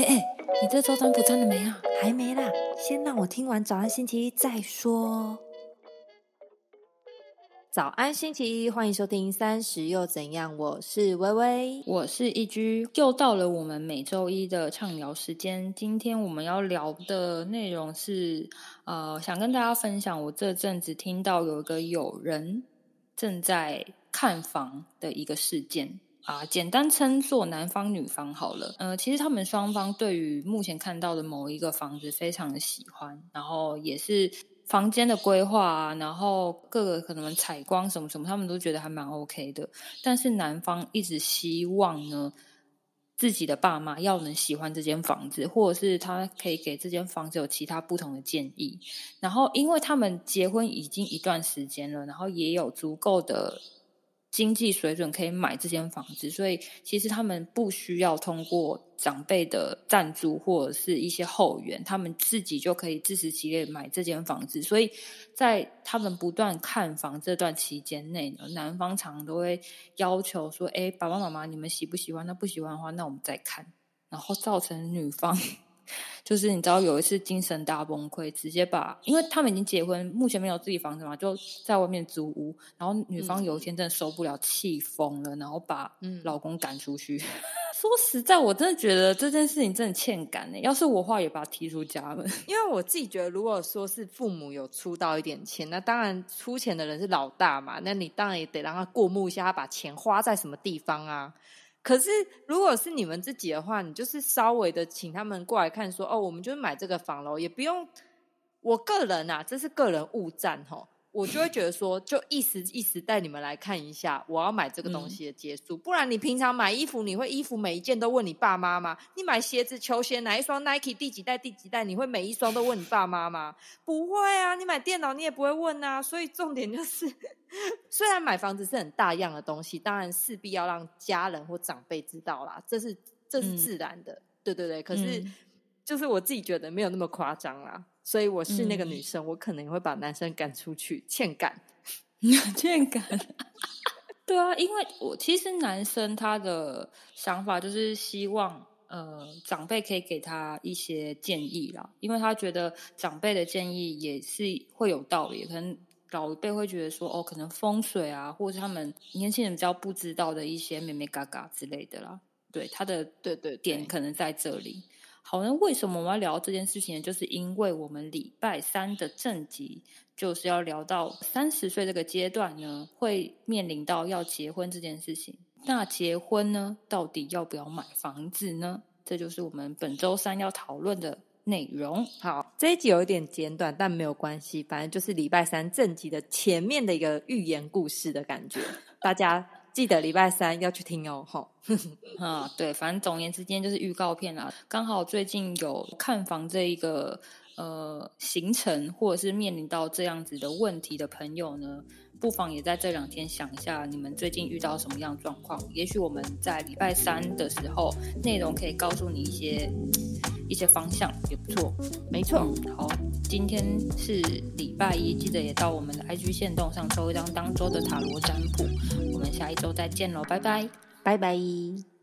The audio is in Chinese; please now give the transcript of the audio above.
哎哎，你这周占卜占了没啊？还没啦，先让我听完早安星期一再说。早安星期一，欢迎收听三十又怎样？我是微微，我是一居，又到了我们每周一的畅聊时间。今天我们要聊的内容是，呃，想跟大家分享，我这阵子听到有一个友人正在看房的一个事件。啊，简单称作男方女方好了。呃，其实他们双方对于目前看到的某一个房子非常的喜欢，然后也是房间的规划啊，然后各个可能采光什么什么，他们都觉得还蛮 OK 的。但是男方一直希望呢，自己的爸妈要能喜欢这间房子，或者是他可以给这间房子有其他不同的建议。然后，因为他们结婚已经一段时间了，然后也有足够的。经济水准可以买这间房子，所以其实他们不需要通过长辈的赞助或者是一些后援，他们自己就可以自食其力买这间房子。所以在他们不断看房这段期间内呢，男方常都会要求说：“哎，爸爸妈妈，你们喜不喜欢？那不喜欢的话，那我们再看。”然后造成女方。就是你知道有一次精神大崩溃，直接把，因为他们已经结婚，目前没有自己房子嘛，就在外面租屋。然后女方有一天真的受不了，气疯了，然后把老公赶出去。说实在，我真的觉得这件事情真的欠感呢。要是我话，也把他踢出家门。因为我自己觉得，如果说是父母有出到一点钱，那当然出钱的人是老大嘛，那你当然也得让他过目一下，他把钱花在什么地方啊。可是，如果是你们自己的话，你就是稍微的请他们过来看，说哦，我们就买这个房喽，也不用。我个人啊，这是个人误赞吼。我就会觉得说，就一时一时带你们来看一下，我要买这个东西的结束。不然你平常买衣服，你会衣服每一件都问你爸妈吗？你买鞋子、球鞋哪一双 Nike 第几代第几代，你会每一双都问你爸妈吗？不会啊。你买电脑你也不会问啊。所以重点就是，虽然买房子是很大样的东西，当然势必要让家人或长辈知道啦，这是这是自然的。对对对。可是就是我自己觉得没有那么夸张啦。所以我是那个女生，我可能会把男生赶出去，欠赶，欠赶。对啊，因为我其实男生他的想法就是希望，呃，长辈可以给他一些建议啦，因为他觉得长辈的建议也是会有道理。可能老一辈会觉得说，哦，可能风水啊，或者他们年轻人比较不知道的一些咩咩嘎嘎之类的啦。对，他的对对点可能在这里。好，那为什么我们要聊这件事情呢？就是因为我们礼拜三的正集就是要聊到三十岁这个阶段呢，会面临到要结婚这件事情。那结婚呢，到底要不要买房子呢？这就是我们本周三要讨论的内容。好，这一集有一点简短，但没有关系，反正就是礼拜三正集的前面的一个寓言故事的感觉，大家。记得礼拜三要去听哦，吼，啊，对，反正总言之，今天就是预告片啦。刚好最近有看房这一个呃行程，或者是面临到这样子的问题的朋友呢，不妨也在这两天想一下，你们最近遇到什么样状况？也许我们在礼拜三的时候，内容可以告诉你一些。一些方向也不错，没错。好，今天是礼拜一，记得也到我们的 IG 线动上抽一张当周的塔罗占卜。我们下一周再见喽，拜拜，拜拜。